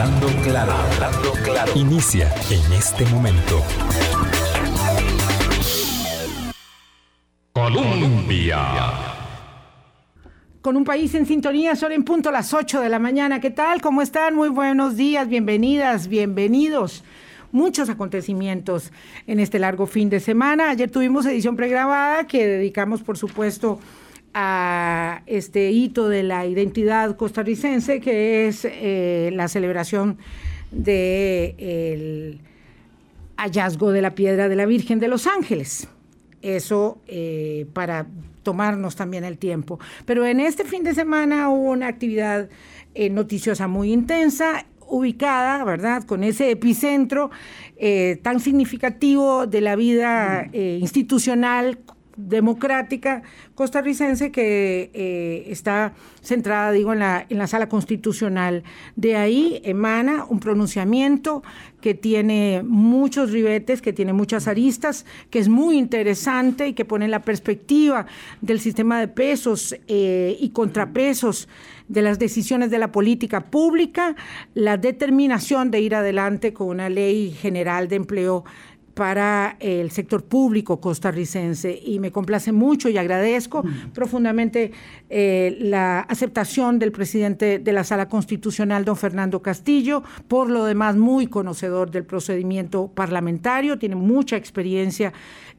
Hablando claro, hablando claro. Inicia en este momento. Colombia. Con un país en sintonía, solo en punto las 8 de la mañana. ¿Qué tal? ¿Cómo están? Muy buenos días, bienvenidas, bienvenidos muchos acontecimientos en este largo fin de semana. Ayer tuvimos edición pregrabada que dedicamos, por supuesto, a este hito de la identidad costarricense, que es eh, la celebración del hallazgo de la piedra de la Virgen de los Ángeles. Eso eh, para tomarnos también el tiempo. Pero en este fin de semana hubo una actividad eh, noticiosa muy intensa ubicada, ¿verdad?, con ese epicentro tan significativo de la vida institucional democrática costarricense que eh, está centrada, digo, en la, en la sala constitucional. De ahí emana un pronunciamiento que tiene muchos ribetes, que tiene muchas aristas, que es muy interesante y que pone la perspectiva del sistema de pesos eh, y contrapesos de las decisiones de la política pública, la determinación de ir adelante con una ley general de empleo para el sector público costarricense y me complace mucho y agradezco profundamente eh, la aceptación del presidente de la Sala Constitucional, don Fernando Castillo, por lo demás muy conocedor del procedimiento parlamentario, tiene mucha experiencia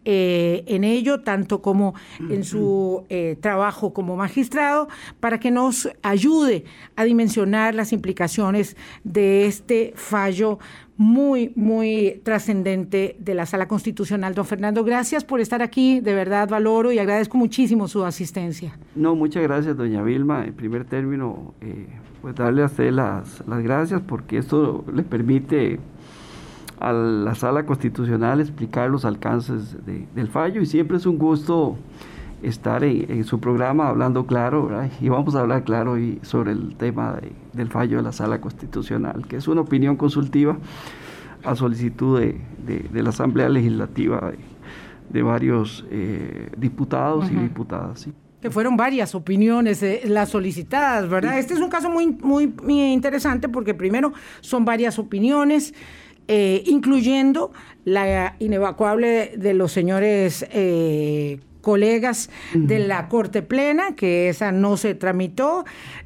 eh, en ello, tanto como en su eh, trabajo como magistrado, para que nos ayude a dimensionar las implicaciones de este fallo muy, muy trascendente de la Sala Constitucional. Don Fernando, gracias por estar aquí, de verdad valoro y agradezco muchísimo su asistencia. No, muchas gracias, doña Vilma. En primer término, eh, pues darle a usted las, las gracias porque esto le permite a la Sala Constitucional explicar los alcances del fallo y siempre es un gusto estar en, su programa hablando claro, y vamos a hablar claro hoy sobre el tema del fallo de la Sala Constitucional, que es una opinión consultiva a solicitud de, la Asamblea Legislativa de, varios eh, diputados y diputadas. Que fueron varias opiniones eh, las solicitadas, ¿verdad? Este es un caso muy, muy, interesante porque primero son varias opiniones. Eh, incluyendo la inevacuable de, los señores colegas de la Corte Plena, que esa no se tramitó.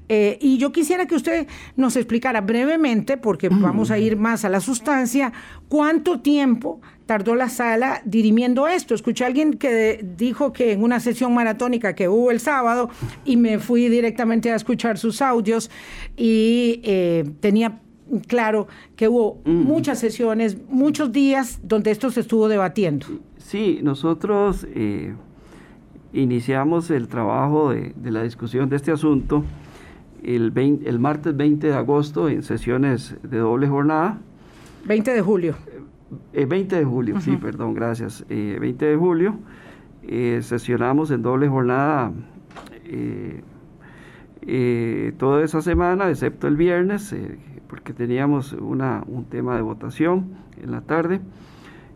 Eh, y yo quisiera que usted nos explicara brevemente, porque vamos a ir más a la sustancia, cuánto tiempo tardó la sala dirimiendo esto. Escuché a alguien que dijo que en una sesión maratónica que hubo el sábado, y me fui directamente a escuchar sus audios, y eh, tenía claro que hubo muchas sesiones, muchos días donde esto se estuvo debatiendo. Sí, nosotros... Eh, iniciamos el trabajo de, la discusión de este asunto el, el, martes 20 de agosto en sesiones de doble jornada. 20 de julio. 20 eh, de julio, sí, perdón, gracias. 20 eh, de julio eh, sesionamos en doble jornada toda esa semana, excepto el viernes, porque teníamos una, un tema de votación en la tarde.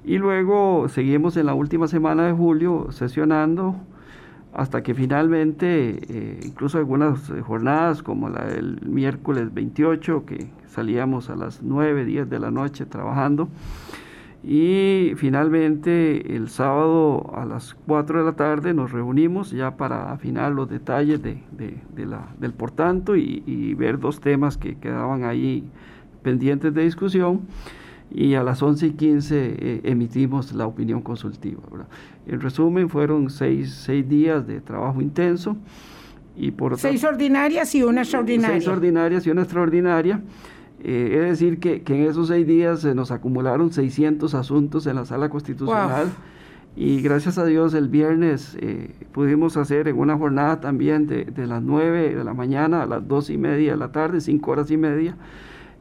Y luego seguimos en la última semana de julio sesionando hasta que finalmente, eh, incluso algunas eh, jornadas como la del miércoles 28, que salíamos a las 9, 10 de la noche trabajando, y finalmente el sábado a las 4 de la tarde nos reunimos ya para afinar los detalles del portanto y, y ver dos temas que quedaban ahí pendientes de discusión y a las 11 y 15 eh, emitimos la opinión consultiva. En resumen, fueron seis, seis, días de trabajo intenso. Y por seis ordinarias y una extraordinaria. Seis ordinarias y una extraordinaria. Eh, es decir, que, que, en esos seis días se nos acumularon 600 asuntos en la sala constitucional. Y gracias a Dios el viernes eh, pudimos hacer en una jornada también de, de las 9 de la mañana a las 2 y media de la tarde, 5 horas y media,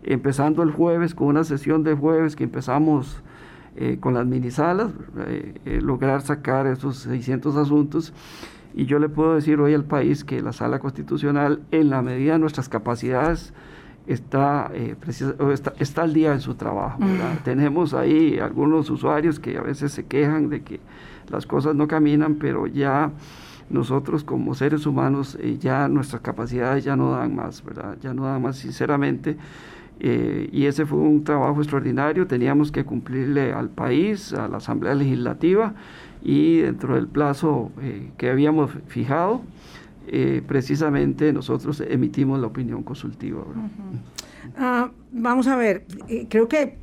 empezando el jueves con una sesión de jueves que empezamos eh, con las minisalas, eh, eh, lograr sacar esos 600 asuntos. Y yo le puedo decir hoy al país que la sala constitucional, en la medida de nuestras capacidades, está, está, está, al día en su trabajo. Tenemos ahí algunos usuarios que a veces se quejan de que las cosas no caminan, pero ya nosotros como seres humanos, ya nuestras capacidades ya no dan más, ¿verdad? Ya no dan más, sinceramente eh, y ese fue un trabajo extraordinario, teníamos que cumplirle al país, a la Asamblea Legislativa y dentro del plazo eh, que habíamos fijado, eh, precisamente nosotros emitimos la opinión consultiva. Ah, vamos a ver, creo que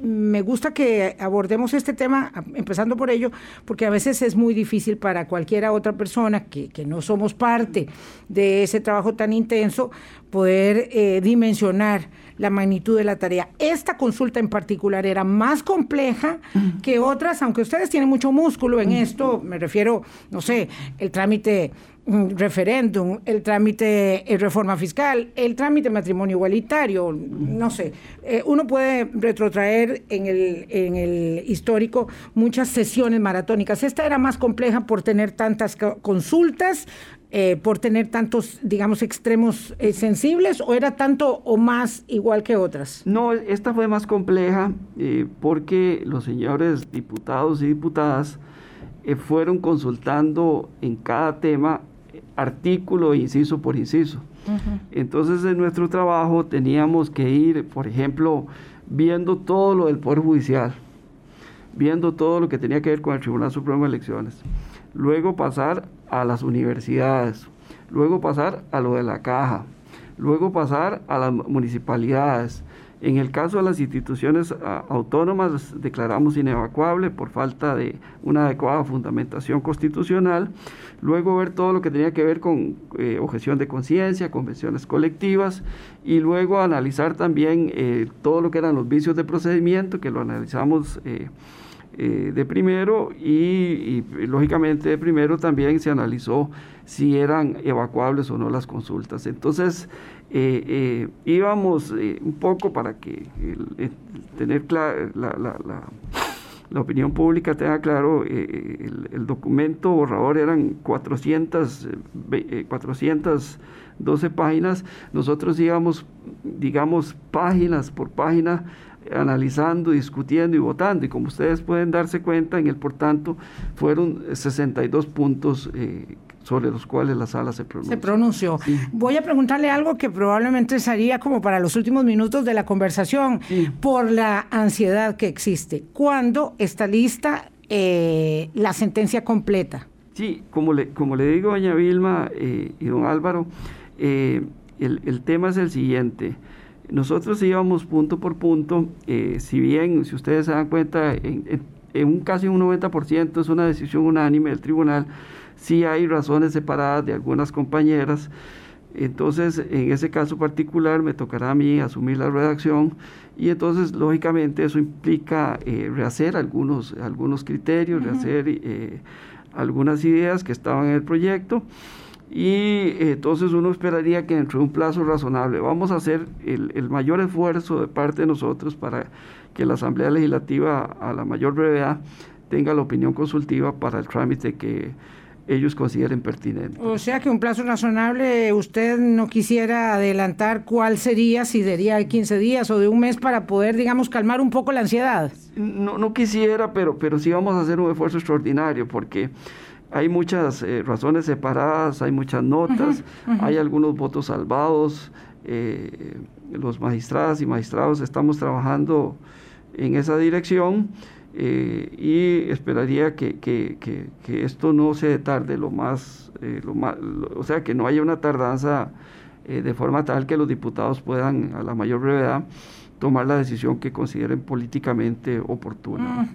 me gusta que abordemos este tema, empezando por ello, porque a veces es muy difícil para cualquiera otra persona que, no somos parte de ese trabajo tan intenso poder eh, dimensionar la magnitud de la tarea. Esta consulta en particular era más compleja que otras, aunque ustedes tienen mucho músculo en esto, me refiero, no sé, el trámite referéndum, el trámite de eh, reforma fiscal, el trámite matrimonio igualitario, no sé. Eh, uno puede retrotraer en el, en el histórico muchas sesiones maratónicas. Esta era más compleja por tener tantas consultas, eh, por tener tantos, digamos, extremos sensibles, o era tanto o más igual que otras? No, esta fue más compleja porque los señores diputados y diputadas fueron consultando en cada tema artículo, inciso por inciso. Entonces en nuestro trabajo teníamos que ir, por ejemplo, viendo todo lo del Poder Judicial, viendo todo lo que tenía que ver con el Tribunal Supremo de Elecciones, luego pasar a las universidades, luego pasar a lo de la caja, luego pasar a las municipalidades, en el caso de las instituciones autónomas declaramos inevacuable por falta de una adecuada fundamentación constitucional. Luego ver todo lo que tenía que ver con eh, objeción de conciencia, convenciones colectivas y luego analizar también eh, todo lo que eran los vicios de procedimiento, que lo analizamos eh, de primero y, lógicamente de primero también se analizó si eran evacuables o no las consultas. Entonces, eh, eh, íbamos eh, un poco para que tener la, la, opinión pública tenga claro, el, documento borrador eran 400, 412 páginas, nosotros íbamos, digamos, páginas por página analizando, discutiendo y votando. Y como ustedes pueden darse cuenta, en el por tanto fueron 62 puntos sobre los cuales la sala se pronunció. Se pronunció. Voy a preguntarle algo que probablemente sería como para los últimos minutos de la conversación, por la ansiedad que existe. ¿Cuándo está lista eh, la sentencia completa? Sí, como le, como le digo doña Vilma eh, y don Álvaro, eh, el, tema es el siguiente. Nosotros íbamos punto por punto, si bien, si ustedes se dan cuenta, en, en un casi un 90% es una decisión unánime del tribunal, sí hay razones separadas de algunas compañeras. Entonces, en ese caso particular, me tocará a mí asumir la redacción y entonces, lógicamente, eso implica eh, rehacer algunos, algunos criterios, rehacer eh, algunas ideas que estaban en el proyecto y entonces uno esperaría que dentro de un plazo razonable vamos a hacer el, el, mayor esfuerzo de parte de nosotros para que la Asamblea Legislativa a la mayor brevedad tenga la opinión consultiva para el trámite que ellos consideren pertinente. O sea que un plazo razonable, usted no quisiera adelantar cuál sería, si sería de 15 días o de un mes para poder, digamos, calmar un poco la ansiedad. No, no quisiera, pero, pero sí vamos a hacer un esfuerzo extraordinario porque hay muchas eh, razones separadas, hay muchas notas, hay algunos votos salvados, eh, los magistrados y magistrados estamos trabajando en esa dirección. Eh, y esperaría que, que, que, esto no se tarde lo más, eh, lo más o sea, que no haya una tardanza eh, de forma tal que los diputados puedan a la mayor brevedad tomar la decisión que consideren políticamente oportuna.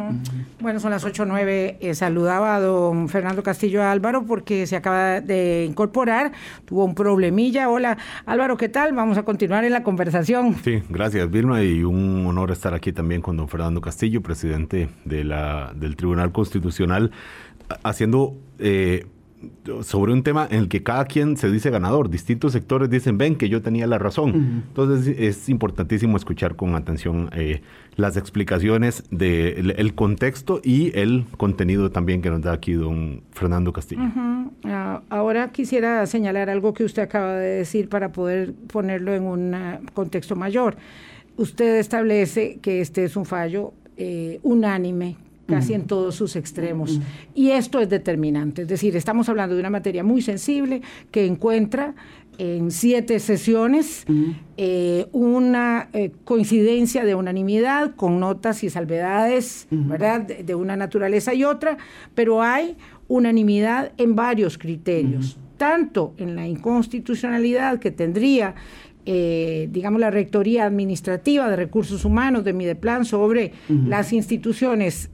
Bueno, son las 8 o 9. Eh, saludaba a don Fernando Castillo Álvaro porque se acaba de incorporar, tuvo un problemilla. Hola, Álvaro, ¿qué tal? Vamos a continuar en la conversación. Sí, gracias, Vilma, y un honor estar aquí también con don Fernando Castillo, presidente de la, del Tribunal Constitucional, haciendo... Eh, sobre un tema en el que cada quien se dice ganador. Distintos sectores dicen, ven que yo tenía la razón. Entonces es importantísimo escuchar con atención eh, las explicaciones del contexto y el contenido también que nos da aquí don Fernando Castillo. Ah, ahora quisiera señalar algo que usted acaba de decir para poder ponerlo en un ah, contexto mayor. Usted establece que este es un fallo eh, unánime casi en todos sus extremos. Y esto es determinante, es decir, estamos hablando de una materia muy sensible que encuentra en siete sesiones, eh, una eh, coincidencia de unanimidad con notas y salvedades, ¿verdad?, de, una naturaleza y otra, pero hay unanimidad en varios criterios, tanto en la inconstitucionalidad que tendría eh, digamos, la Rectoría Administrativa de Recursos Humanos de Mideplan sobre las instituciones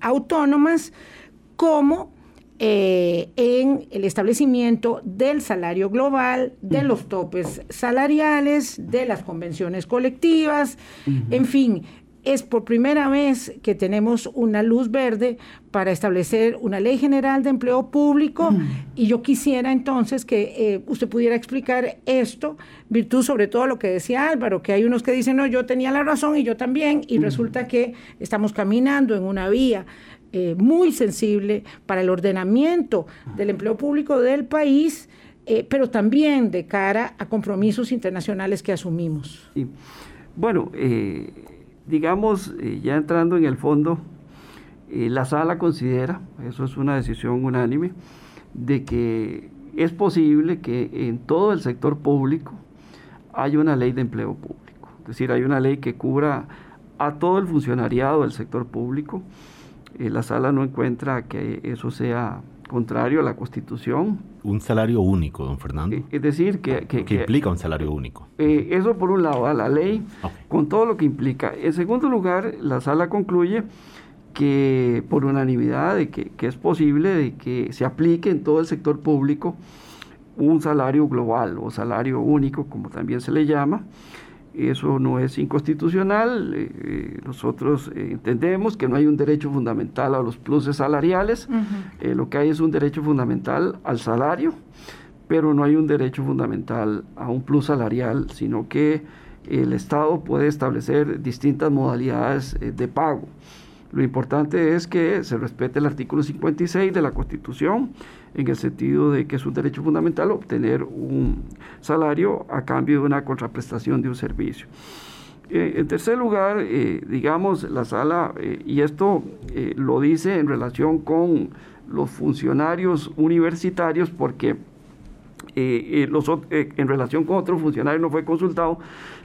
autónomas, como eh, en el establecimiento del salario global, de los topes salariales, de las convenciones colectivas, en fin, es por primera vez que tenemos una luz verde para establecer una ley general de empleo público. Y yo quisiera entonces que eh, usted pudiera explicar esto, virtud sobre todo lo que decía Álvaro, que hay unos que dicen, no, yo tenía la razón y yo también, y resulta que estamos caminando en una vía eh, muy sensible para el ordenamiento del empleo público del país, eh, pero también de cara a compromisos internacionales que asumimos. Bueno, eh, digamos, ya entrando en el fondo, la sala considera, eso es una decisión unánime, de que es posible que en todo el sector público haya una ley de empleo público. Es decir, hay una ley que cubra a todo el funcionariado del sector público eh, la sala no encuentra que eso sea contrario a la Constitución. Un salario único, don Fernando. Eh, es decir, que... que, implica un salario único. Eh, eso por un lado, a la ley, con todo lo que implica. En segundo lugar, la sala concluye que por unanimidad de que, que, es posible de que se aplique en todo el sector público un salario global o salario único, como también se le llama, eso no es inconstitucional. Eh, eh, nosotros eh, entendemos que no hay un derecho fundamental a los pluses salariales. lo que hay es un derecho fundamental al salario, pero no hay un derecho fundamental a un plus salarial, sino que el Estado puede establecer distintas modalidades de pago. Lo importante es que se respete el artículo 56 de la Constitución en el sentido de que es un derecho fundamental obtener un salario a cambio de una contraprestación de un servicio. Eh, en tercer lugar, eh, digamos, la sala, eh, y esto lo dice en relación con los funcionarios universitarios, porque los, en relación con otros funcionarios no fue consultado,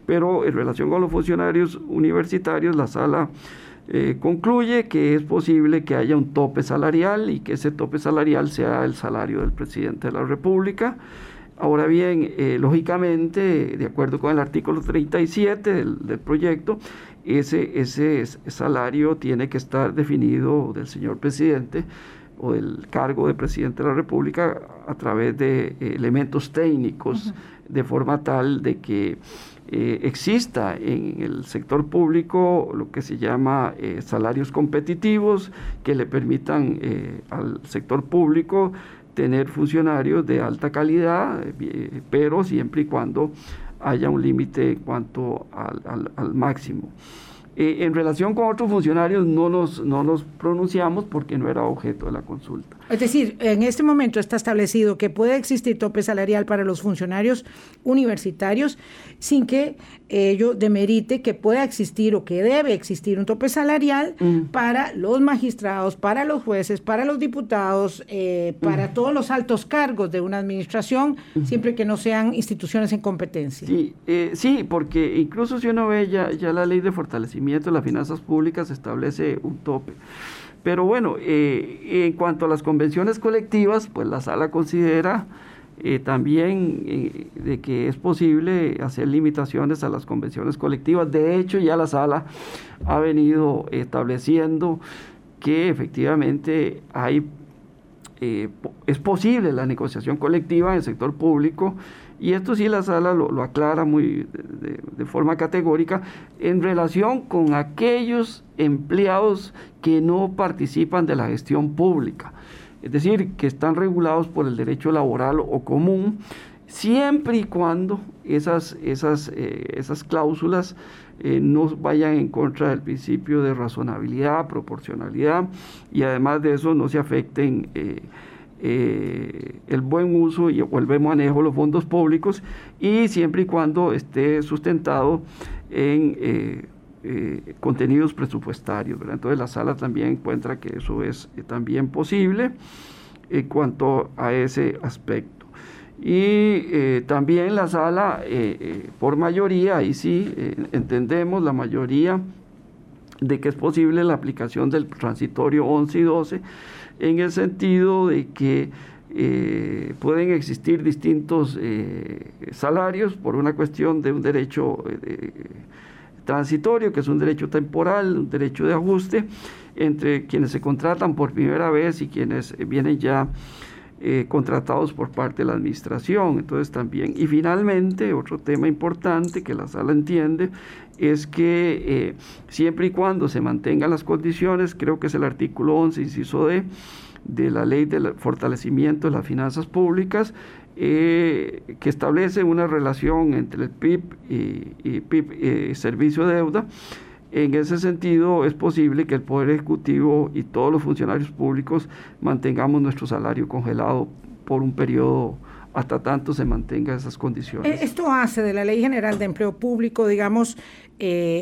pero en relación con los funcionarios universitarios, la sala eh, concluye que es posible que haya un tope salarial y que ese tope salarial sea el salario del presidente de la República. Ahora bien, eh, lógicamente, de acuerdo con el artículo 37 del, del proyecto, ese, ese salario tiene que estar definido del señor presidente o del cargo de presidente de la República a través de eh, elementos técnicos, de forma tal de que eh, exista en el sector público lo que se llama eh, salarios competitivos que le permitan al sector público tener funcionarios de alta calidad, pero siempre y cuando haya un límite en cuanto al máximo. Eh, en relación con otros funcionarios no nos, no nos pronunciamos porque no era objeto de la consulta. Es decir, en este momento está establecido que puede existir tope salarial para los funcionarios universitarios sin que ello demerite que pueda existir o que debe existir un tope salarial mm. para los magistrados, para los jueces, para los diputados, eh, para mm. todos los altos cargos de una administración, mm. siempre que no sean instituciones en competencia. Sí, eh, sí porque incluso si uno ve ya, ya la ley de fortalecimiento de las finanzas públicas establece un tope. Pero bueno, eh, en cuanto a las convenciones colectivas, pues la sala considera eh, también eh, de que es posible hacer limitaciones a las convenciones colectivas. De hecho, ya la sala ha venido estableciendo que efectivamente hay, es posible la negociación colectiva en el sector público y esto sí la sala lo, aclara muy de, forma categórica en relación con aquellos empleados que no participan de la gestión pública, es decir, que están regulados por el derecho laboral o común, siempre y cuando esas, esas, eh, esas cláusulas eh, no vayan en contra del principio de razonabilidad, proporcionalidad y además de eso no se afecten. Eh, eh, el buen uso y, el buen manejo de los fondos públicos y siempre y cuando esté sustentado en eh, eh, contenidos presupuestarios. Entonces la sala también encuentra que eso es también posible en cuanto a ese aspecto. Y también la sala, por mayoría, y sí entendemos la mayoría de que es posible la aplicación del transitorio 11 y 12, en el sentido de que eh, pueden existir distintos eh, salarios por una cuestión de un derecho eh, transitorio, que es un derecho temporal, un derecho de ajuste, entre quienes se contratan por primera vez y quienes vienen ya contratados por parte de la administración. Entonces también, y finalmente, otro tema importante que la sala entiende es que siempre y cuando se mantengan las condiciones, creo que es el artículo 11, inciso D, de la ley del fortalecimiento de las finanzas públicas, eh, que establece una relación entre el PIB y, PIB eh, servicio de deuda. En ese sentido, es posible que el Poder Ejecutivo y todos los funcionarios públicos mantengamos nuestro salario congelado por un periodo hasta tanto se mantenga esas condiciones. Eh, esto hace de la Ley General de Empleo Público, digamos,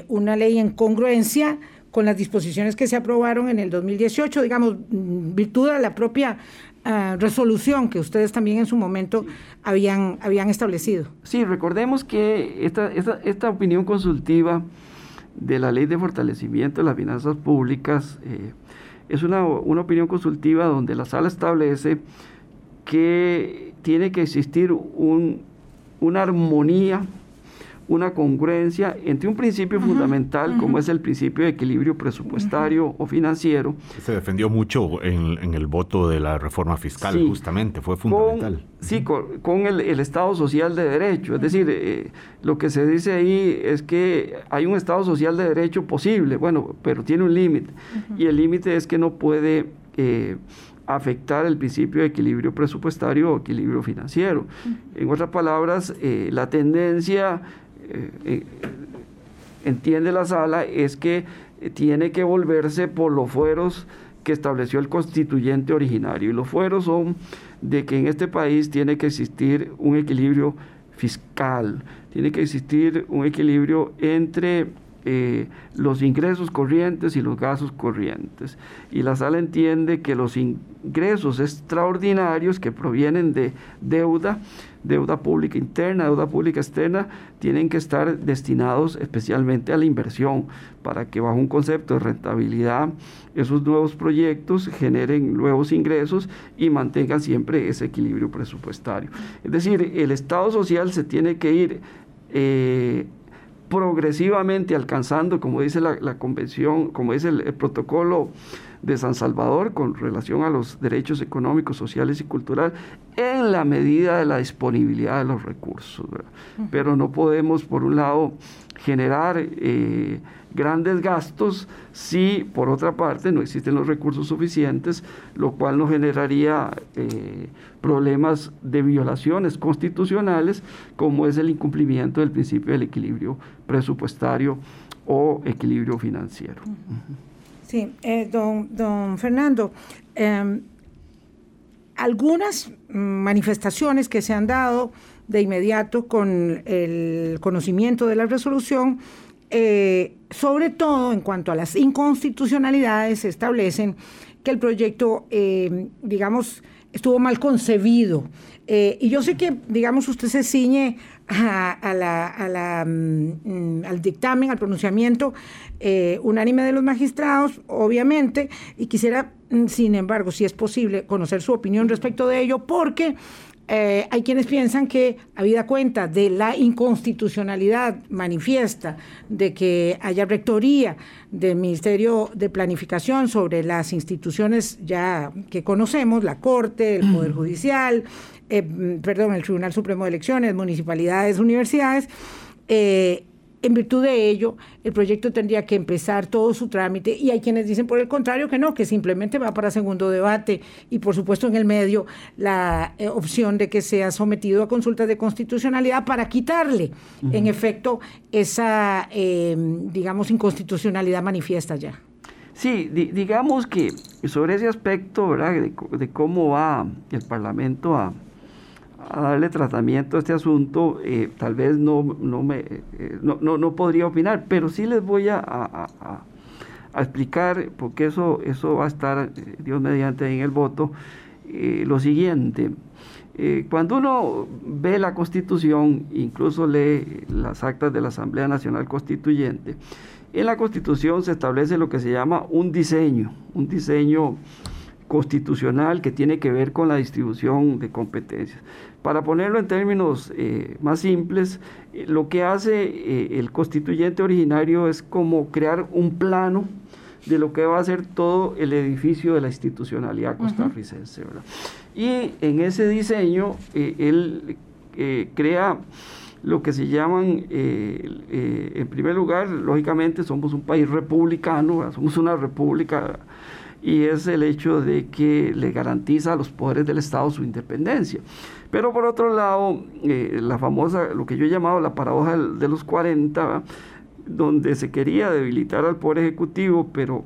una ley en congruencia con las disposiciones que se aprobaron en el 2018, digamos, virtud de la propia ah, resolución que ustedes también en su momento habían, habían establecido. Sí, recordemos que esta, esta, esta opinión consultiva de la ley de fortalecimiento de las finanzas públicas eh, es una, una opinión consultiva donde la sala establece que tiene que existir un, una armonía una congruencia entre un principio fundamental como es el principio de equilibrio presupuestario o financiero. Se defendió mucho en, el voto de la reforma fiscal, justamente, fue fundamental. sí, con, el, Estado social de derecho. Es decir, eh, lo que se dice ahí es que hay un Estado social de derecho posible, bueno, pero tiene un límite. Y el límite es que no puede... Eh, afectar el principio de equilibrio presupuestario o equilibrio financiero. En otras palabras, eh, la tendencia eh, eh, entiende la sala es que tiene que volverse por los fueros que estableció el constituyente originario. Y los fueros son de que en este país tiene que existir un equilibrio fiscal, tiene que existir un equilibrio entre eh, los ingresos corrientes y los gastos corrientes. Y la sala entiende que los ingresos extraordinarios que provienen de deuda, deuda pública interna, deuda pública externa, tienen que estar destinados especialmente a la inversión, para que bajo un concepto de rentabilidad esos nuevos proyectos generen nuevos ingresos y mantengan siempre ese equilibrio presupuestario. Es decir, el Estado social se tiene que ir eh, progresivamente alcanzando, como dice la, convención, como dice el, protocolo de San Salvador con relación a los derechos económicos, sociales y culturales, en la medida de la disponibilidad de los recursos. Pero no podemos, por un lado, generar eh, grandes gastos si por otra parte no existen los recursos suficientes, lo cual nos generaría eh, problemas de violaciones constitucionales como es el incumplimiento del principio del equilibrio presupuestario o equilibrio financiero. Sí, eh, don, don, Fernando, em, algunas manifestaciones que se han dado de inmediato con el conocimiento de la resolución eh, sobre todo en cuanto a las inconstitucionalidades, establecen que el proyecto, eh, digamos, estuvo mal concebido. Eh, y yo sé que, digamos, usted se ciñe a, la, mm, al dictamen, al pronunciamiento unánime de los magistrados, obviamente, y quisiera, mm, sin embargo, si es posible, conocer su opinión respecto de ello, porque eh, hay quienes piensan que, habida cuenta de la inconstitucionalidad manifiesta de que haya rectoría del Ministerio de Planificación sobre las instituciones ya que conocemos, la Corte, el Poder Judicial, eh, perdón, el Tribunal Supremo de Elecciones, municipalidades, universidades, eh, en virtud de ello, el proyecto tendría que empezar todo su trámite y hay quienes dicen por el contrario que no, que simplemente va para segundo debate y por supuesto en el medio la eh, opción de que sea sometido a consultas de constitucionalidad para quitarle en efecto esa, em, digamos, inconstitucionalidad manifiesta ya. Sí, digamos que sobre ese aspecto, ¿verdad? de cómo va el Parlamento a a darle tratamiento a este asunto, eh, tal vez no, no, me, eh, no, no, podría opinar, pero sí les voy a, a, explicar, porque eso, eso va a estar, eh, Dios mediante, en el voto, lo siguiente. cuando uno ve la Constitución, incluso lee las actas de la Asamblea Nacional Constituyente, en la Constitución se establece lo que se llama un diseño, un diseño constitucional que tiene que ver con la distribución de competencias. Para ponerlo en términos eh, más simples, eh, lo que hace el constituyente originario es como crear un plano de lo que va a ser todo el edificio de la institucionalidad costarricense. Y en ese diseño eh, él eh, crea lo que se llaman, eh, en primer lugar, lógicamente somos un país republicano, somos una república y es el hecho de que le garantiza a los poderes del Estado su independencia. Pero por otro lado, la famosa, lo que yo he llamado la paradoja de los 40, donde se quería debilitar al Poder Ejecutivo, pero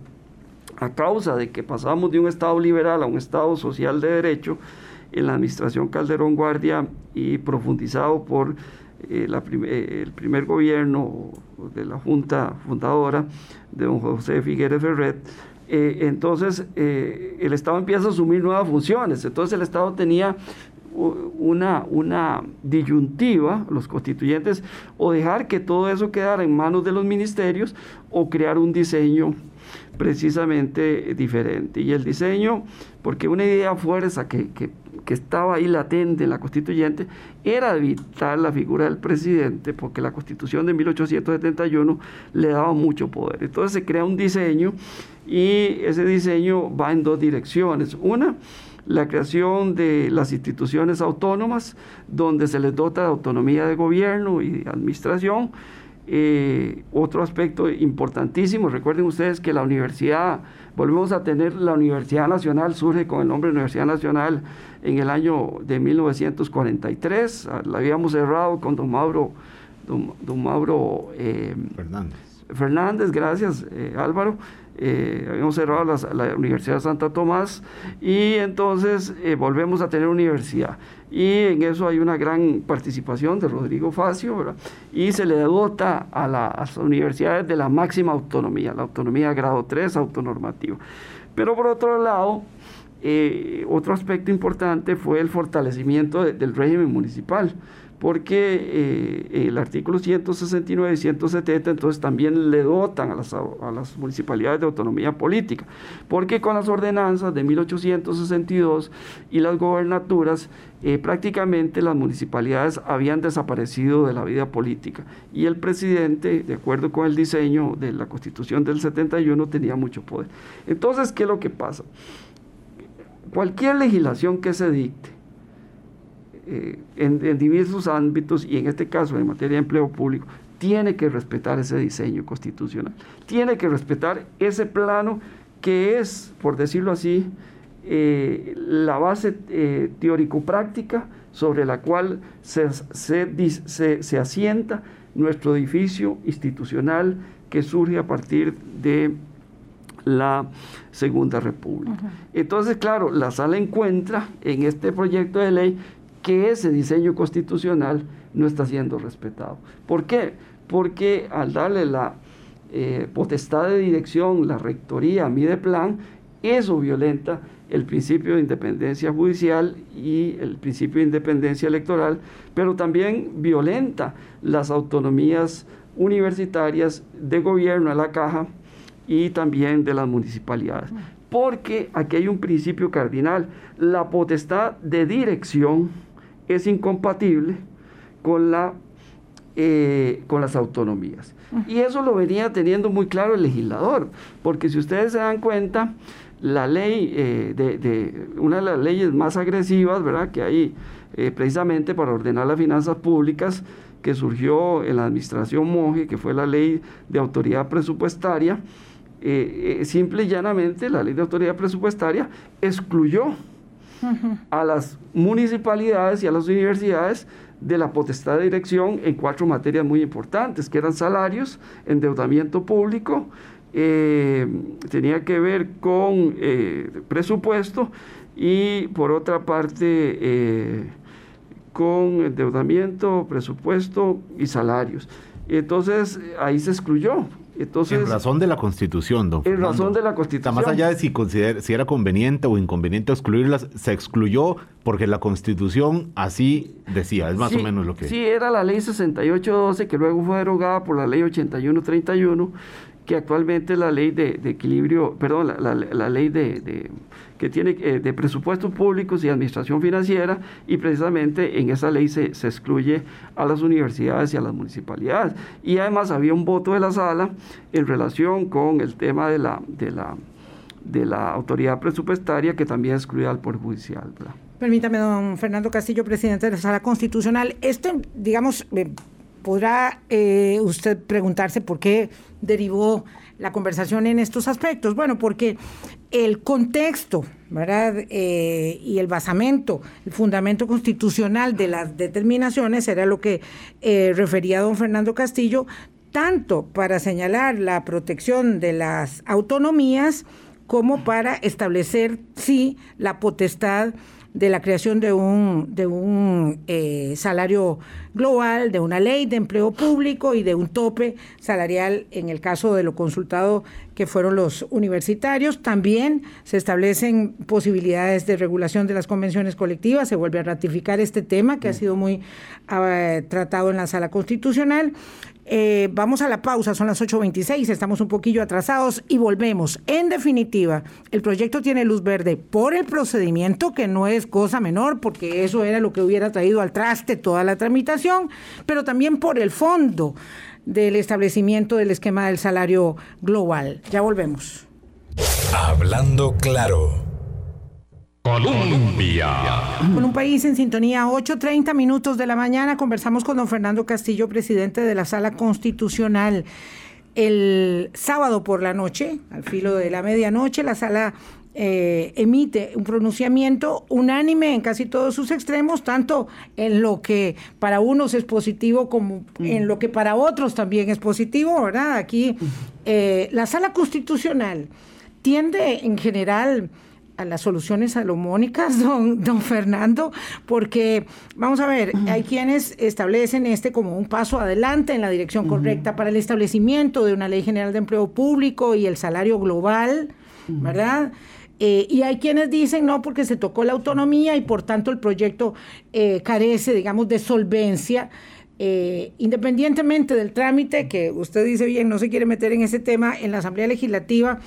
a causa de que pasamos de un Estado liberal a un Estado social de derecho, en la administración Calderón Guardia y profundizado por eh, eh, el primer gobierno de la Junta fundadora de don José Figueres Ferret, eh, entonces el Estado empieza a asumir nuevas funciones. Entonces el Estado tenía una, una disyuntiva, los constituyentes, o dejar que todo eso quedara en manos de los ministerios o crear un diseño precisamente diferente. Y el diseño, porque una idea fuerza que, que, que, estaba ahí latente en la constituyente, era evitar la figura del presidente, porque la constitución de 1871 le daba mucho poder. Entonces se crea un diseño y ese diseño va en dos direcciones. Una, la creación de las instituciones autónomas, donde se les dota de autonomía de gobierno y de administración. Eh, otro aspecto importantísimo, recuerden ustedes que la universidad, volvemos a tener la Universidad Nacional, surge con el nombre de Universidad Nacional en el año de 1943, ah, la habíamos cerrado con don Mauro, don, Mauro eh, Fernández. Fernández, gracias eh, Álvaro, eh, habíamos cerrado la Universidad de Santa Tomás y entonces eh, volvemos a tener universidad. Y en eso hay una gran participación de Rodrigo Facio, y se le dota a, las universidades de la máxima autonomía, la autonomía grado 3, autonormativo. Pero por otro lado, eh, otro aspecto importante fue el fortalecimiento del régimen municipal porque eh, el artículo 169 y 170 entonces también le dotan a las, a las, municipalidades de autonomía política, porque con las ordenanzas de 1862 y las gobernaturas eh, prácticamente las municipalidades habían desaparecido de la vida política y el presidente, de acuerdo con el diseño de la constitución del 71, tenía mucho poder. Entonces, ¿qué es lo que pasa? Cualquier legislación que se dicte, eh, en, diversos ámbitos y en este caso en materia de empleo público, tiene que respetar ese diseño constitucional, tiene que respetar ese plano que es, por decirlo así, eh, la base eh, teórico-práctica sobre la cual se, se, asienta nuestro edificio institucional que surge a partir de la Segunda República. Entonces, claro, la sala encuentra en este proyecto de ley que ese diseño constitucional no está siendo respetado. ¿Por qué? Porque al darle la eh, potestad de dirección, la rectoría a plan, eso violenta el principio de independencia judicial y el principio de independencia electoral, pero también violenta las autonomías universitarias de gobierno a la caja y también de las municipalidades. Porque aquí hay un principio cardinal, la potestad de dirección es incompatible con, la, eh, con las autonomías. Y eso lo venía teniendo muy claro el legislador, porque si ustedes se dan cuenta, la ley, eh, de, una de las leyes más agresivas, ¿verdad?, que hay eh, precisamente para ordenar las finanzas públicas, que surgió en la administración Monge, que fue la ley de autoridad presupuestaria, simple y llanamente la ley de autoridad presupuestaria excluyó a las municipalidades y a las universidades de la potestad de dirección en cuatro materias muy importantes, que eran salarios, endeudamiento público, eh, tenía que ver con eh, presupuesto y por otra parte eh, con endeudamiento, presupuesto y salarios. Entonces ahí se excluyó Entonces, en razón de la Constitución, don En razón de la Constitución. más allá de si, si era conveniente o inconveniente excluirlas, se excluyó porque la Constitución así decía, es más o menos lo que... Sí, era la ley 6812 que luego fue derogada por la ley 8131 que actualmente la ley de, equilibrio, perdón, la, ley de, que tiene eh, de presupuestos públicos y administración financiera, y precisamente en esa ley se, excluye a las universidades y a las municipalidades. Y además había un voto de la sala en relación con el tema de la, de la, de la autoridad presupuestaria que también excluía al Poder Judicial. Permítame, don Fernando Castillo, presidente de la Sala Constitucional. Este, digamos, eh, podrá eh, usted preguntarse por qué derivó la conversación en estos aspectos. Bueno, porque el contexto, ¿verdad? Eh, y el basamento, el fundamento constitucional de las determinaciones era lo que eh, refería don Fernando Castillo, tanto para señalar la protección de las autonomías como para establecer, sí, la potestad de la creación de un, de un eh, salario global, de una ley de empleo público y de un tope salarial en el caso de lo consultado que fueron los universitarios. También se establecen posibilidades de regulación de las convenciones colectivas, se vuelve a ratificar este tema que ha sido muy ah, tratado en la sala constitucional. Eh, vamos a la pausa, son las 8.26, estamos un poquillo atrasados y volvemos. En definitiva, el proyecto tiene luz verde por el procedimiento, que no es cosa menor, porque eso era lo que hubiera traído al traste toda la tramitación, pero también por el fondo del establecimiento del esquema del salario global. Ya volvemos. Hablando claro. Colombia. Con un país en sintonía, 8.30 minutos de la mañana, conversamos con don Fernando Castillo, presidente de la Sala Constitucional. El sábado por la noche, al filo de la medianoche, la sala eh, emite un pronunciamiento unánime en casi todos sus extremos, tanto en lo que para unos es positivo como en lo que para otros también es positivo, ¿verdad? Aquí eh, la sala constitucional tiende en general a las soluciones salomónicas, don, don Fernando, porque vamos a ver, hay quienes establecen este como un paso adelante en la dirección correcta para el establecimiento de una ley general de empleo público y el salario global, ¿verdad? Eh, y hay quienes dicen no porque se tocó la autonomía y por tanto el proyecto eh, carece, digamos, de solvencia. Eh, independientemente del trámite, que usted dice bien, no se quiere meter en ese tema en la Asamblea Legislativa,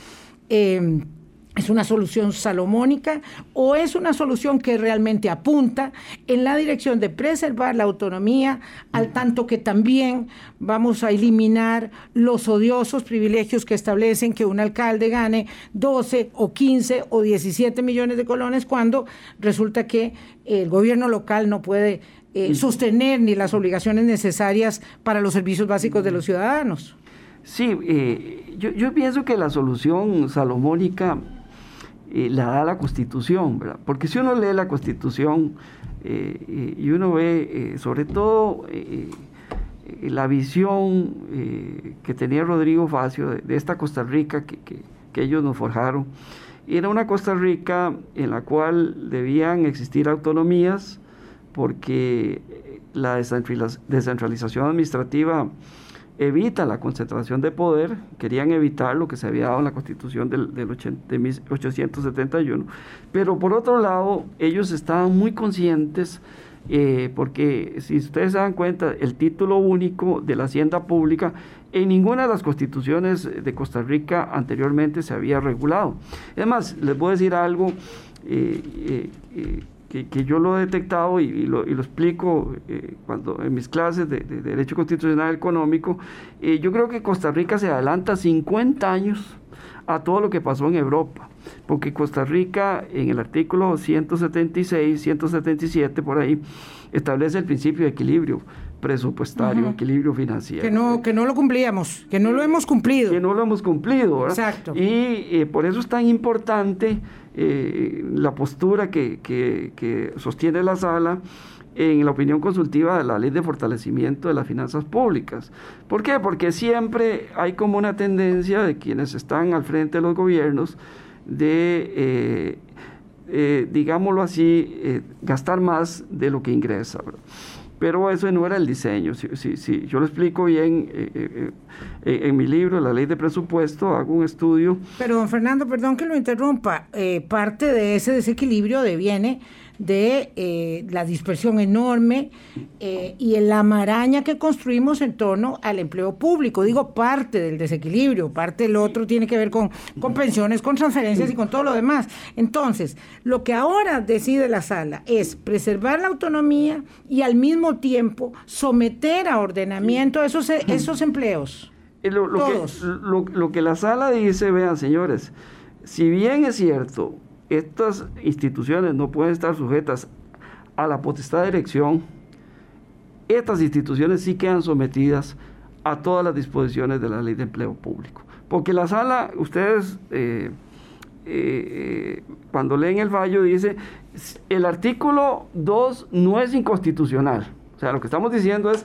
¿Es una solución salomónica o es una solución que realmente apunta en la dirección de preservar la autonomía, al tanto que también vamos a eliminar los odiosos privilegios que establecen que un alcalde gane 12 o 15 o 17 millones de colones cuando resulta que el gobierno local no puede eh, sostener ni las obligaciones necesarias para los servicios básicos de los ciudadanos? Sí, eh, yo, yo pienso que la solución salomónica eh, la da la Constitución, ¿verdad? Porque si uno lee la Constitución eh, y uno ve, eh, sobre todo, la visión que tenía Rodrigo Facio de, esta Costa Rica que, que, ellos nos forjaron, era una Costa Rica en la cual debían existir autonomías porque la descentralización administrativa evita la concentración de poder, querían evitar lo que se había dado en la constitución del, del de 1871, pero por otro lado ellos estaban muy conscientes, eh, porque si ustedes se dan cuenta, el título único de la hacienda pública en ninguna de las constituciones de Costa Rica anteriormente se había regulado. Es más, les voy a decir algo. Eh, eh, que, yo lo he detectado y, lo, explico eh, cuando en mis clases de, Derecho Constitucional Económico, eh, yo creo que Costa Rica se adelanta 50 años a todo lo que pasó en Europa, porque Costa Rica en el artículo 176, 177 por ahí, establece el principio de equilibrio presupuestario, equilibrio financiero. Que no, que no lo cumplíamos, que no lo hemos cumplido. Que no lo hemos cumplido, ¿verdad? Exacto. Y eh, por eso es tan importante eh, la postura que, que, sostiene la sala en la opinión consultiva de la ley de fortalecimiento de las finanzas públicas. ¿Por qué? Porque siempre hay como una tendencia de quienes están al frente de los gobiernos de, eh, digámoslo así, gastar más de lo que ingresa. Pero eso no era el diseño. Si, si, yo lo explico bien eh, eh, en mi libro, La Ley de Presupuesto, hago un estudio. Pero, don Fernando, perdón que lo interrumpa, parte de ese desequilibrio deviene de eh, la dispersión enorme eh, y la maraña que construimos en torno al empleo público. Digo, parte del desequilibrio, parte del otro tiene que ver con, con pensiones, con transferencias y con todo lo demás. Entonces, lo que ahora decide la sala es preservar la autonomía y al mismo tiempo someter a ordenamiento esos, esos empleos. Lo, Que, lo que la sala dice, vean señores, si bien es cierto, estas instituciones no pueden estar sujetas a la potestad de dirección, estas instituciones sí quedan sometidas a todas las disposiciones de la ley de empleo público. Porque la sala, ustedes eh, eh, cuando leen el fallo dice, el artículo 2 no es inconstitucional. O sea, lo que estamos diciendo es,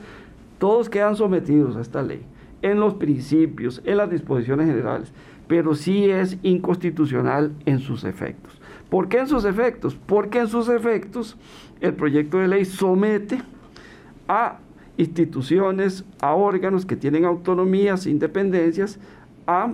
todos quedan sometidos a esta ley, en los principios, en las disposiciones generales pero sí es inconstitucional en sus efectos. ¿Por qué en sus efectos? Porque en sus efectos el proyecto de ley somete a instituciones, a órganos que tienen autonomías, independencias, a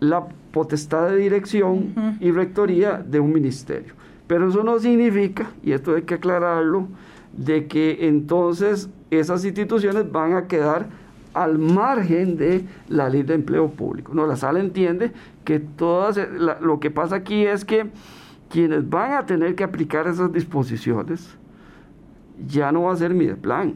la potestad de dirección y rectoría de un ministerio. Pero eso no significa, y esto hay que aclararlo, de que entonces esas instituciones van a quedar al margen de la ley de empleo público. No, la sala entiende que todas, lo que pasa aquí es que quienes van a tener que aplicar esas disposiciones ya no va a ser mi plan,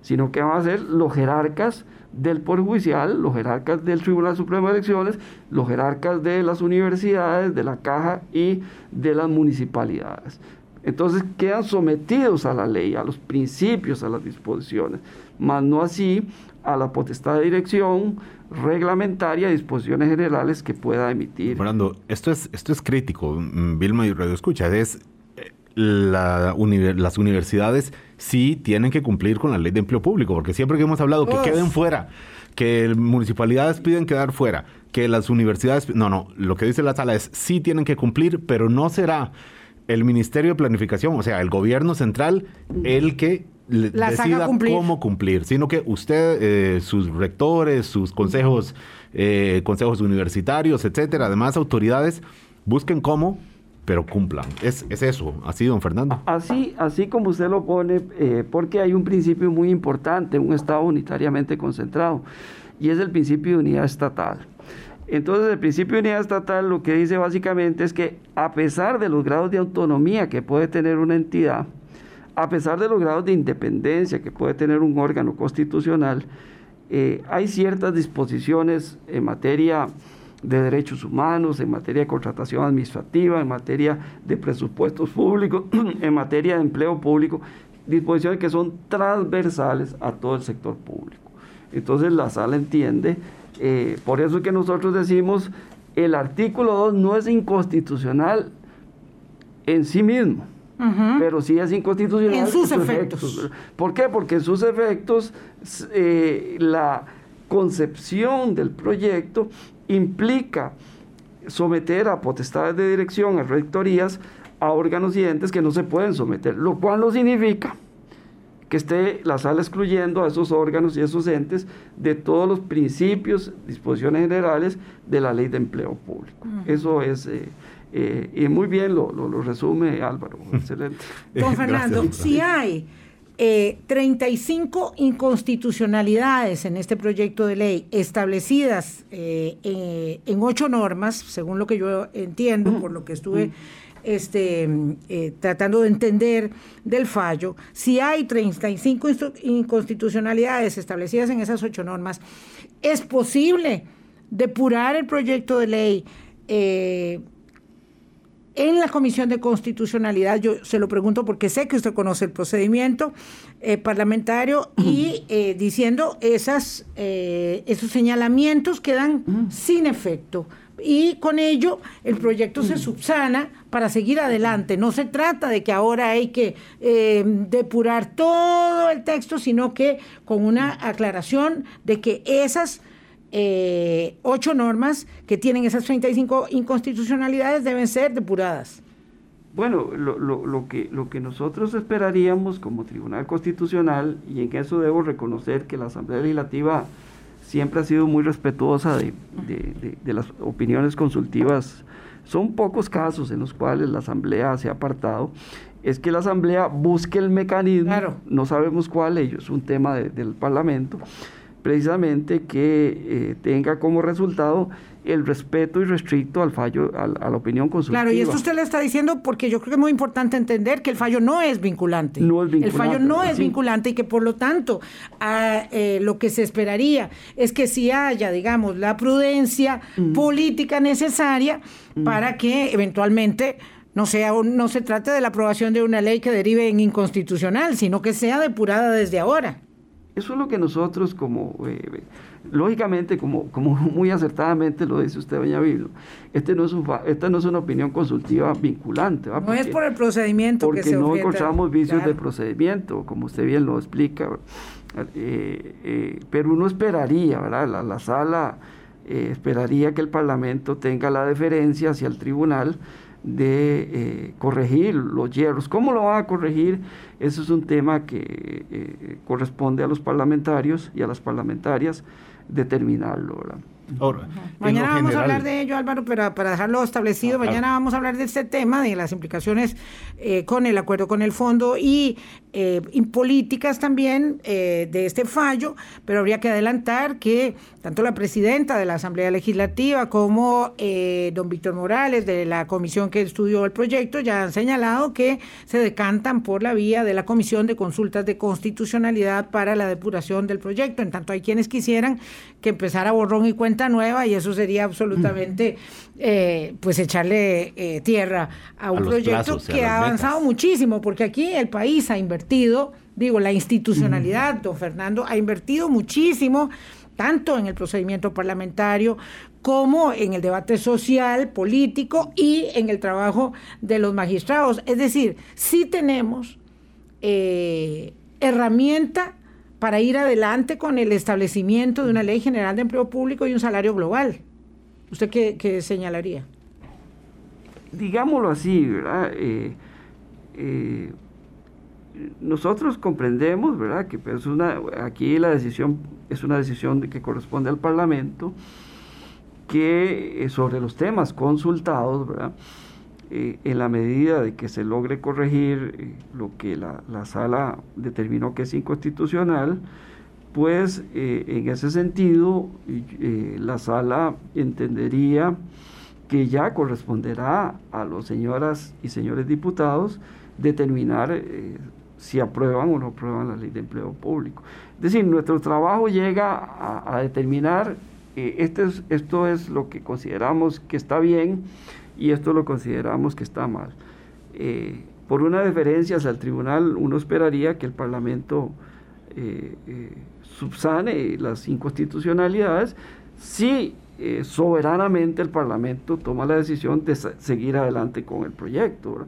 sino que van a ser los jerarcas del Poder Judicial, los jerarcas del Tribunal Supremo de Elecciones, los jerarcas de las universidades, de la caja y de las municipalidades. Entonces quedan sometidos a la ley, a los principios, a las disposiciones, más no así a la potestad de dirección reglamentaria, disposiciones generales que pueda emitir. Fernando, esto es, esto es crítico, mm, Vilma y Radio Escucha, es eh, las universidades sí tienen que cumplir con la ley de empleo público, porque siempre que hemos hablado que queden fuera, que municipalidades piden quedar fuera, que las universidades, no, no, lo que dice la sala es sí tienen que cumplir, pero no será el Ministerio de Planificación, o sea, el gobierno central, el que decida cómo cumplir, sino que usted, eh, sus rectores, sus consejos, eh, consejos universitarios, etcétera, además autoridades, busquen cómo, pero cumplan. Es, es eso, así, don Fernando. Así, así como usted lo pone, eh, porque hay un principio muy importante, un Estado unitariamente concentrado, y es el principio de unidad estatal. Entonces, el principio de unidad estatal lo que dice básicamente es que a pesar de los grados de autonomía que puede tener una entidad, a pesar de los grados de independencia que puede tener un órgano constitucional, eh, hay ciertas disposiciones en materia de derechos humanos, en materia de contratación administrativa, en materia de presupuestos públicos, en materia de empleo público, disposiciones que son transversales a todo el sector público. Entonces la sala entiende, eh, por eso es que nosotros decimos, el artículo 2 no es inconstitucional en sí mismo, pero sí es inconstitucional. En sus, efectos. ¿Por qué? Porque en sus efectos eh, la concepción del proyecto implica someter a potestades de dirección, a rectorías, a órganos y entes que no se pueden someter, lo cual no significa que esté la sala excluyendo a esos órganos y esos entes de todos los principios, disposiciones generales de la ley de empleo público. Eso es... Eh, eh, y muy bien lo, lo, resume Álvaro, excelente. Don Fernando, si hay eh, 35 inconstitucionalidades en este proyecto de ley establecidas eh, eh, en ocho normas, según lo que yo entiendo, por lo que estuve este, tratando de entender del fallo, si hay 35 inconstitucionalidades establecidas en esas ocho normas, es posible depurar el proyecto de ley en la Comisión de Constitucionalidad, yo se lo pregunto porque sé que usted conoce el procedimiento eh, parlamentario y eh, diciendo esas, eh, esos señalamientos quedan sin efecto. Y con ello el proyecto se subsana para seguir adelante. No se trata de que ahora hay que depurar todo el texto, sino que con una aclaración de que esas eh, ocho normas que tienen esas 35 inconstitucionalidades deben ser depuradas. Bueno, lo, lo, lo, que, lo que nosotros esperaríamos como Tribunal Constitucional, y en eso debo reconocer que la Asamblea Legislativa siempre ha sido muy respetuosa de, de, de, las opiniones consultivas, son pocos casos en los cuales la Asamblea se ha apartado, es que la Asamblea busque el mecanismo, no sabemos cuál, ello es un tema del Parlamento, precisamente que eh, tenga como resultado el respeto irrestricto al fallo, a, la opinión consultiva. Claro, y esto usted le está diciendo porque yo creo que es muy importante entender que el fallo no es vinculante. No es vinculante. El fallo no es vinculante y que por lo tanto eh, lo que se esperaría es que si haya, digamos, la prudencia mm. política necesaria mm. para que eventualmente no sea no se trate de la aprobación de una ley que derive en inconstitucional, sino que sea depurada desde ahora. Eso es lo que nosotros como, eh, lógicamente, como, como muy acertadamente lo dice usted, doña Biblo, este no es esta no es una opinión consultiva vinculante. no es por el procedimiento que se no encontramos vicios de procedimiento, como usted bien lo explica. Eh, eh, pero uno esperaría, ¿verdad? La, sala esperaría que el Parlamento tenga la deferencia hacia el tribunal de eh, corregir los hierros. ¿Cómo lo va a corregir? Eso es un tema que eh, corresponde a los parlamentarios y a las parlamentarias determinarlo. Mañana vamos a hablar de ello, Álvaro, pero para dejarlo establecido, ah, mañana vamos a hablar de este tema, de las implicaciones eh, con el acuerdo con el fondo y, eh, políticas también eh, de este fallo, pero habría que adelantar que tanto la presidenta de la Asamblea Legislativa como don Víctor Morales de la comisión que estudió el proyecto ya han señalado que se decantan por la vía de la Comisión de Consultas de Constitucionalidad para la depuración del proyecto. En tanto, hay quienes quisieran que empezara borrón y cuenta nueva y eso sería absolutamente eh, pues echarle eh, tierra a un proyecto que ha avanzado muchísimo, porque aquí el país ha invertido, digo, la institucionalidad, don Fernando, ha invertido muchísimo tanto en el procedimiento parlamentario como en el debate social, político y en el trabajo de los magistrados. Es decir, sí tenemos eh, herramienta para ir adelante con el establecimiento de una ley general de empleo público y un salario global. ¿Usted qué, señalaría? Digámoslo así, ¿verdad? Eh, eh, nosotros comprendemos, ¿verdad? Que pues una, aquí la decisión es una decisión que corresponde al Parlamento, que eh, sobre los temas consultados, ¿verdad? En la medida de que se logre corregir lo que la, sala determinó que es inconstitucional, pues eh, en ese sentido eh, la sala entendería que ya corresponderá a los señoras y señores diputados determinar eh, si aprueban o no aprueban la ley de empleo público. Es decir, nuestro trabajo llega a, determinar, este esto es lo que consideramos que está bien, y esto lo consideramos que está mal. Eh, por una deferencia al tribunal, uno esperaría que el Parlamento eh, eh, subsane las inconstitucionalidades si soberanamente el Parlamento toma la decisión de seguir adelante con el proyecto.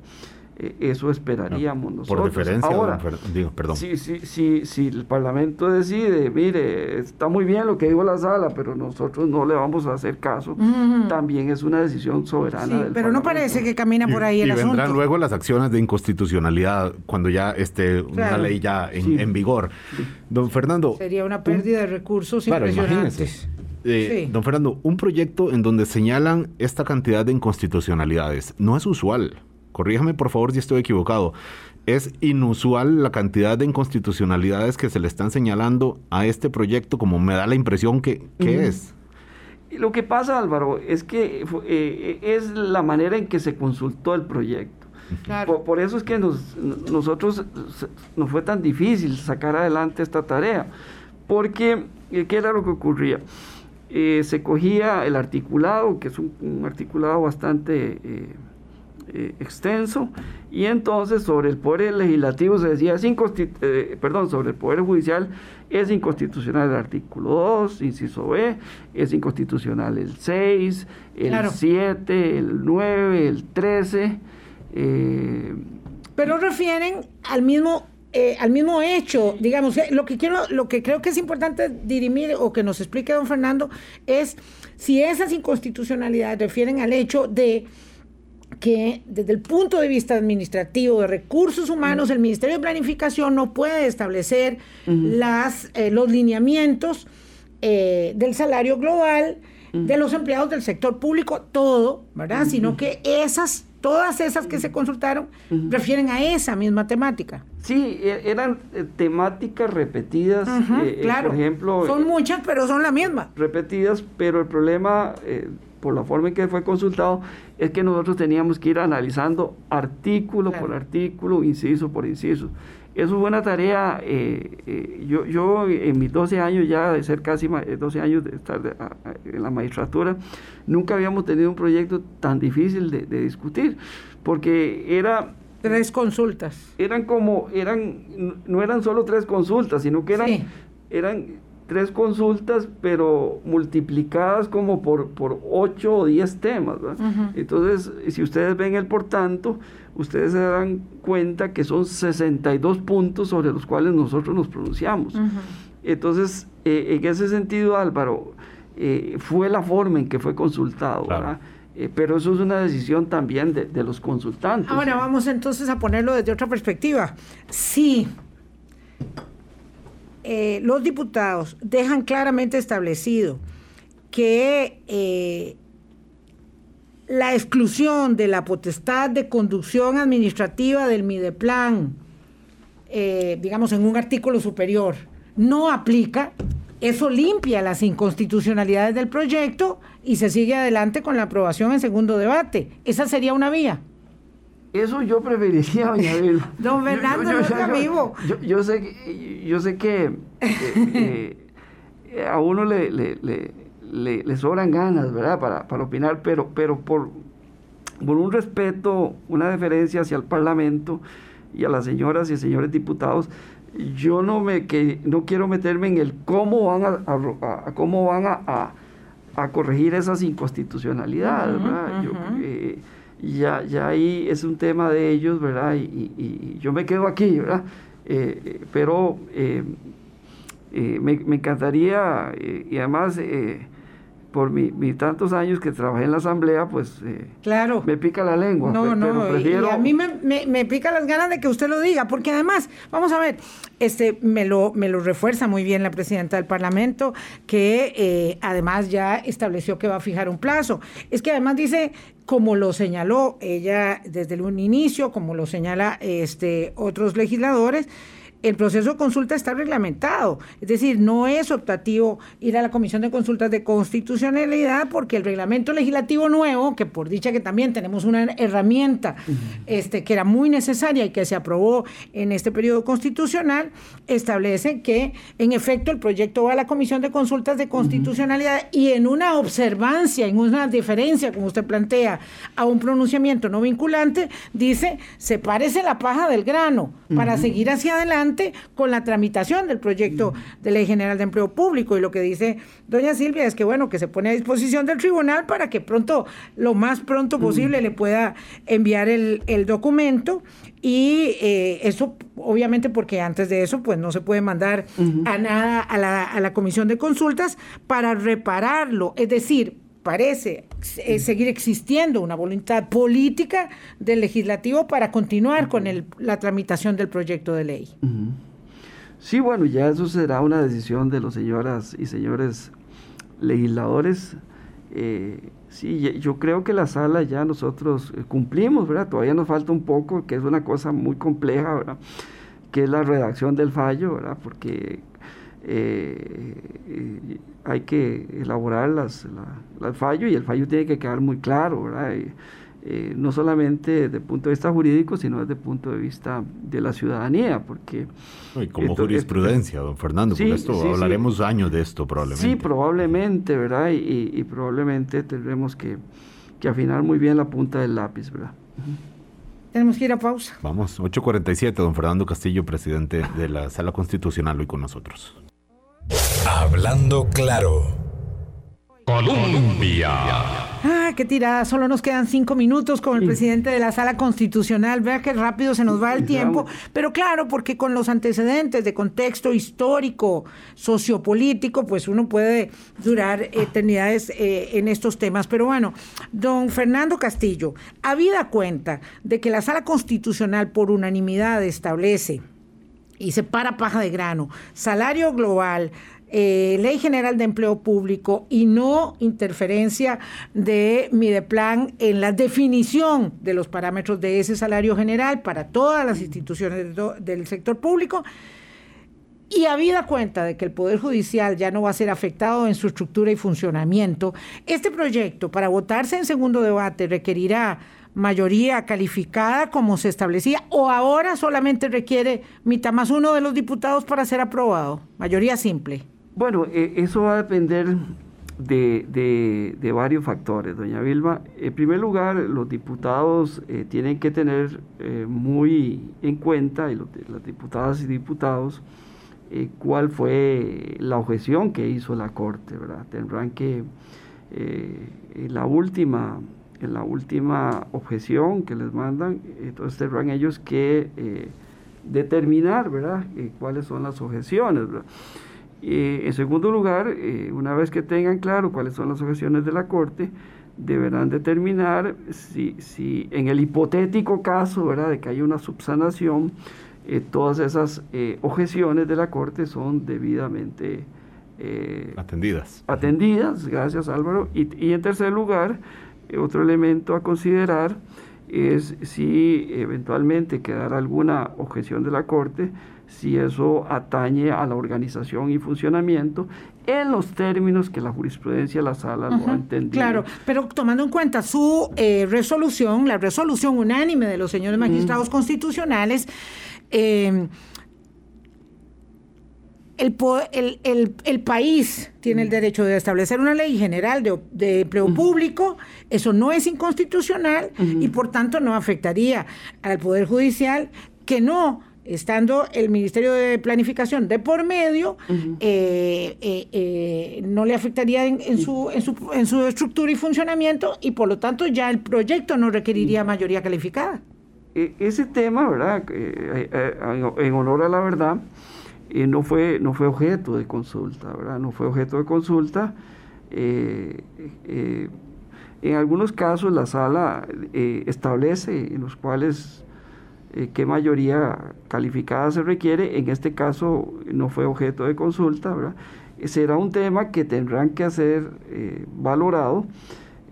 Eso esperaríamos nosotros. Por diferencia, Ahora, digo, perdón. Si, si, si, si, el Parlamento decide, mire, está muy bien lo que dijo la sala, pero nosotros no le vamos a hacer caso, también es una decisión soberana. Sí, pero no parece que camina por ahí el y asunto. vendrán luego las acciones de inconstitucionalidad cuando ya esté una ley ya en, vigor. Don Fernando. Sería una pérdida de recursos claro, impresionantes. Eh, don Fernando, un proyecto en donde señalan esta cantidad de inconstitucionalidades no es usual corríjame por favor si estoy equivocado, es inusual la cantidad de inconstitucionalidades que se le están señalando a este proyecto, como me da la impresión que, es. Lo que pasa, Álvaro, es que eh, es la manera en que se consultó el proyecto. Por, eso es que nos, nosotros nos fue tan difícil sacar adelante esta tarea, porque eh, ¿qué era lo que ocurría? Eh, se cogía el articulado, que es un, articulado bastante eh, extenso y entonces sobre el poder legislativo se decía, es eh, perdón, sobre el poder judicial es inconstitucional el artículo 2, inciso B, es inconstitucional el 6, el 7, el 9, el 13. Eh, Pero refieren al mismo al mismo hecho, digamos, lo que quiero, lo que creo que es importante dirimir o que nos explique don Fernando es si esas inconstitucionalidades refieren al hecho de que desde el punto de vista administrativo de recursos humanos, el Ministerio de Planificación no puede establecer las, eh, los lineamientos eh, del salario global de los empleados del sector público, todo, ¿verdad? Sino que esas, todas esas que se consultaron refieren a esa misma temática. Sí, e, eran eh, temáticas repetidas, claro. por ejemplo. Son muchas, pero son la misma. Repetidas, pero el problema por la forma en que fue consultado, es que nosotros teníamos que ir analizando artículo por artículo, inciso por inciso. Eso fue una tarea, eh, eh, yo, yo en mis 12 años ya, de ser casi 12 años de estar en la magistratura, nunca habíamos tenido un proyecto tan difícil de, discutir, porque era... Tres consultas. Eran como, eran, no eran solo tres consultas, sino que eran, eran tres consultas, pero multiplicadas como por, por 8 o 10 temas. Entonces, si ustedes ven el por tanto, ustedes se darán cuenta que son 62 puntos sobre los cuales nosotros nos pronunciamos. Entonces, eh, en ese sentido, Álvaro, eh, fue la forma en que fue consultado. Eh, pero eso es una decisión también de, de los consultantes. Ahora vamos entonces a ponerlo desde otra perspectiva. Sí, eh, los diputados dejan claramente establecido que eh, la exclusión de la potestad de conducción administrativa del Mideplan, eh, digamos en un artículo superior, no aplica, eso limpia las inconstitucionalidades del proyecto y se sigue adelante con la aprobación en segundo debate. Esa sería una vía. Eso yo preferiría, doña Vilma. Don Fernando yo, yo, vivo. Yo, sé que, yo sé que eh, eh, a uno le, le, le, le, sobran ganas, ¿verdad?, para, para opinar, pero, pero por, por un respeto, una deferencia hacia el Parlamento y a las señoras y señores diputados, yo no me que no quiero meterme en el cómo van a, cómo van a, a, corregir esas inconstitucionalidades, ¿verdad? Eh, ya, ya ahí es un tema de ellos, ¿verdad? Y, yo me quedo aquí, ¿verdad? Eh, eh, pero eh, me, me, encantaría, y además por mi, tantos años que trabajé en la asamblea, pues eh, claro. me pica la lengua. No, no, prefiero... y a mí me, pica las ganas de que usted lo diga, porque además, vamos a ver, este me lo, me lo refuerza muy bien la presidenta del Parlamento, que eh, además ya estableció que va a fijar un plazo. Es que además dice, como lo señaló ella desde un inicio, como lo señala este, otros legisladores, el proceso de consulta está reglamentado, es decir, no es optativo ir a la Comisión de Consultas de Constitucionalidad porque el reglamento legislativo nuevo, que por dicha que también tenemos una herramienta este, que era muy necesaria y que se aprobó en este periodo constitucional, establece que en efecto el proyecto va a la Comisión de Consultas de Constitucionalidad y en una observancia, en una diferencia, como usted plantea, a un pronunciamiento no vinculante, dice, sepárese la paja del grano para seguir hacia adelante con la tramitación del proyecto de ley general de empleo público. Y lo que dice doña Silvia es que, bueno, que se pone a disposición del tribunal para que pronto, lo más pronto posible, le pueda enviar el, documento. Y eh, eso, obviamente, porque antes de eso, pues no se puede mandar a nada a la, a la comisión de consultas para repararlo. Es decir, parece eh, seguir existiendo una voluntad política del legislativo para continuar con el, la tramitación del proyecto de ley. Sí, bueno, ya eso será una decisión de los señoras y señores legisladores. Eh, sí, yo creo que la sala ya nosotros eh, cumplimos, ¿verdad? Todavía nos falta un poco, que es una cosa muy compleja, ¿verdad? Que es la redacción del fallo, ¿verdad? Porque eh, hay que elaborar las, el fallo y el fallo tiene que quedar muy claro, ¿verdad? Eh, no solamente desde el punto de vista jurídico, sino desde el punto de vista de la ciudadanía, porque... Y como jurisprudencia, don Fernando, por esto hablaremos años de esto probablemente. Sí, probablemente, ¿verdad? Y, probablemente tendremos que, que, afinar muy bien la punta del lápiz, ¿verdad? Tenemos que ir a pausa. Vamos, 8.47, don Fernando Castillo, presidente de la Sala Constitucional, hoy con nosotros. Hablando claro. Colombia. Ah, qué tirada. Solo nos quedan cinco minutos con el presidente de la sala constitucional. Vea qué rápido se nos va el tiempo. Pero claro, porque con los antecedentes de contexto histórico, sociopolítico, pues uno puede durar eternidades eh, en estos temas. Pero bueno, don Fernando Castillo, habida cuenta de que la sala constitucional por unanimidad establece y separa paja de grano, salario global, eh, Ley General de Empleo Público y no interferencia de Mideplan en la definición de los parámetros de ese salario general para todas las instituciones del sector público. Y habida cuenta de que el Poder Judicial ya no va a ser afectado en su estructura y funcionamiento, este proyecto, para votarse en segundo debate, requerirá mayoría calificada como se establecía o ahora solamente requiere mitad más uno de los diputados para ser aprobado, mayoría simple. Bueno, eh, eso va a depender de, varios factores, doña Vilma. En primer lugar, los diputados eh, tienen que tener eh, muy en cuenta, y las diputadas y diputados, cuál fue la objeción que hizo la Corte, ¿verdad? Tendrán que, la última en la última objeción que les mandan, entonces tendrán ellos que determinar, ¿verdad?, cuáles son las objeciones, ¿verdad? en segundo lugar, eh, una vez que tengan claro cuáles son las objeciones de la Corte, deberán determinar si, si en el hipotético caso ¿verdad? de que haya una subsanación, eh, todas esas eh, objeciones de la Corte son debidamente atendidas. Atendidas, gracias Álvaro. Y, y en tercer lugar, otro elemento a considerar es si eventualmente quedara alguna objeción de la Corte, si eso atañe a la organización y funcionamiento. En los términos que la jurisprudencia de la sala lo ha entendido. Claro, pero tomando en cuenta su eh, resolución, la resolución unánime de los señores magistrados constitucionales, eh, el, país tiene el derecho de establecer una ley general de, empleo público, eso no es inconstitucional y por tanto no afectaría al Poder Judicial que no estando el Ministerio de Planificación de por medio, eh, eh, eh, no le afectaría en, su, en, su, en, su, estructura y funcionamiento y por lo tanto ya el proyecto no requeriría mayoría calificada. E, ese tema, ¿verdad? en honor a la verdad, no, fue, no fue objeto de consulta, ¿verdad? No fue objeto de consulta. en algunos casos la sala establece en los cuales eh, qué mayoría calificada se requiere. En este caso no fue objeto de consulta, ¿verdad? Será un tema que tendrán que eh, valorado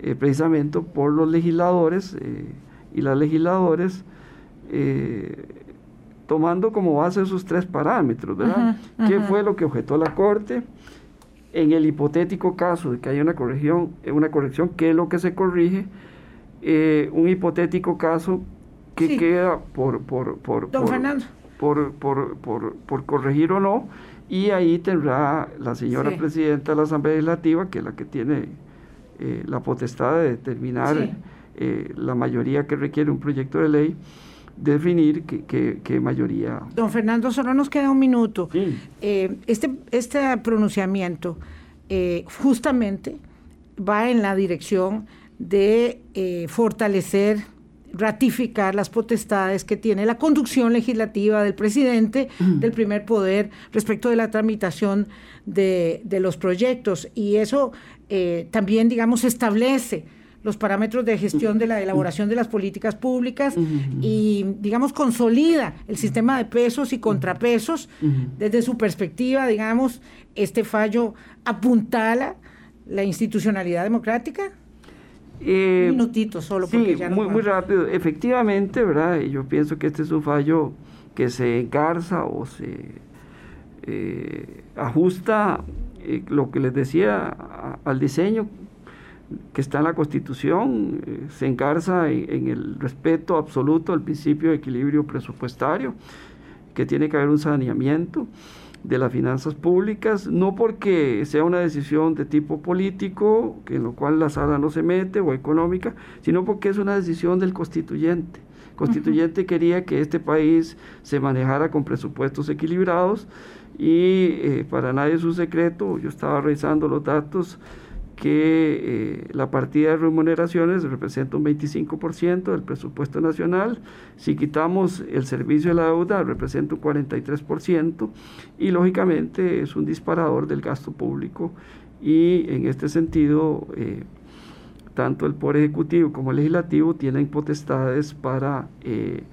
eh, precisamente por los legisladores y las legisladores tomando como base esos tres parámetros, ¿verdad? ¿Qué fue lo que objetó la Corte? En el hipotético caso de que haya una corrección, una corrección, ¿qué es lo que se corrige? un hipotético caso qué queda por, por, por, por, por, por, corregir o no, y ahí tendrá la señora presidenta de la Asamblea Legislativa, que es la que tiene eh, la potestad de determinar eh, la mayoría que requiere un proyecto de ley, definir qué, mayoría. Don Fernando, solo nos queda un minuto. Eh, este, este pronunciamiento justamente va en la dirección de fortalecer ratificar las potestades que tiene la conducción legislativa del presidente del primer poder respecto de la tramitación de, los proyectos. Y eso eh, también, digamos, establece los parámetros de gestión de la elaboración de las políticas públicas y, digamos, consolida el sistema de pesos y contrapesos. Desde su perspectiva, digamos, este fallo apuntala la institucionalidad democrática. Eh, un minutito solo, porque ya no muy, muy rápido. Efectivamente, ¿verdad? Yo pienso que este es un fallo que se engarza o se eh, ajusta eh, lo que les decía al diseño que está en la Constitución, se engarza en, el respeto absoluto al principio de equilibrio presupuestario, que tiene que haber un saneamiento de las finanzas públicas, no porque sea una decisión de tipo político, en lo cual la sala no se mete, o económica, sino porque es una decisión del constituyente. El constituyente quería que este país se manejara con presupuestos equilibrados y eh, para nadie es un secreto, yo estaba revisando los datos, que eh, la partida de remuneraciones representa un 25% del presupuesto nacional, si quitamos el servicio de la deuda representa un 43% y lógicamente es un disparador del gasto público y en este sentido eh, tanto el Poder Ejecutivo como el Legislativo tienen potestades para eh,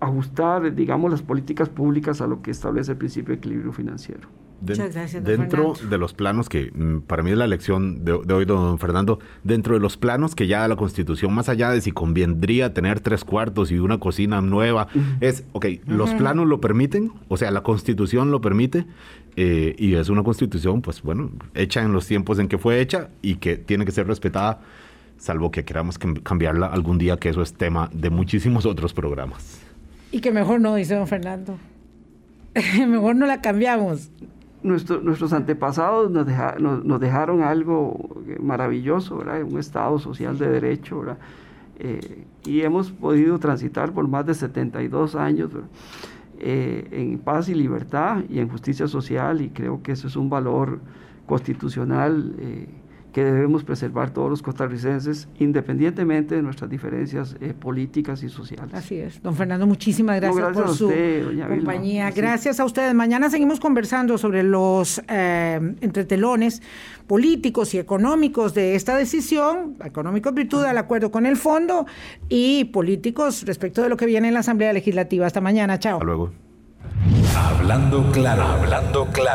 ajustar, digamos, las políticas públicas a lo que establece el principio de equilibrio financiero. Muchas gracias, dentro de los planos que mm, para mí es la elección de, hoy, don Fernando, dentro de los planos que ya da la Constitución, más allá de si convendría tener tres cuartos y una cocina nueva, es, ok, los planos lo permiten, o sea, la Constitución lo permite, eh, y es una Constitución, pues bueno, hecha en los tiempos en que fue hecha y que tiene que ser respetada, salvo que queramos cambiarla algún día, que eso es tema de muchísimos otros programas. Y que mejor no, dice don Fernando. mejor no la cambiamos nuestros antepasados nos, nos, dejaron algo maravilloso, un Estado social de derecho, eh, y hemos podido transitar por más de 72 años eh, en paz y libertad y en justicia social, y creo que eso es un valor constitucional. Eh, que debemos preservar todos los costarricenses, independientemente de nuestras diferencias eh, políticas y sociales. Así es. Don Fernando, muchísimas gracias, por su compañía. Gracias a ustedes. Mañana seguimos conversando sobre los eh, entretelones políticos y económicos de esta decisión, económicos virtud al acuerdo con el fondo y políticos respecto de lo que viene en la Asamblea Legislativa. Hasta mañana. Chao. Hasta luego. Hablando claro, hablando claro.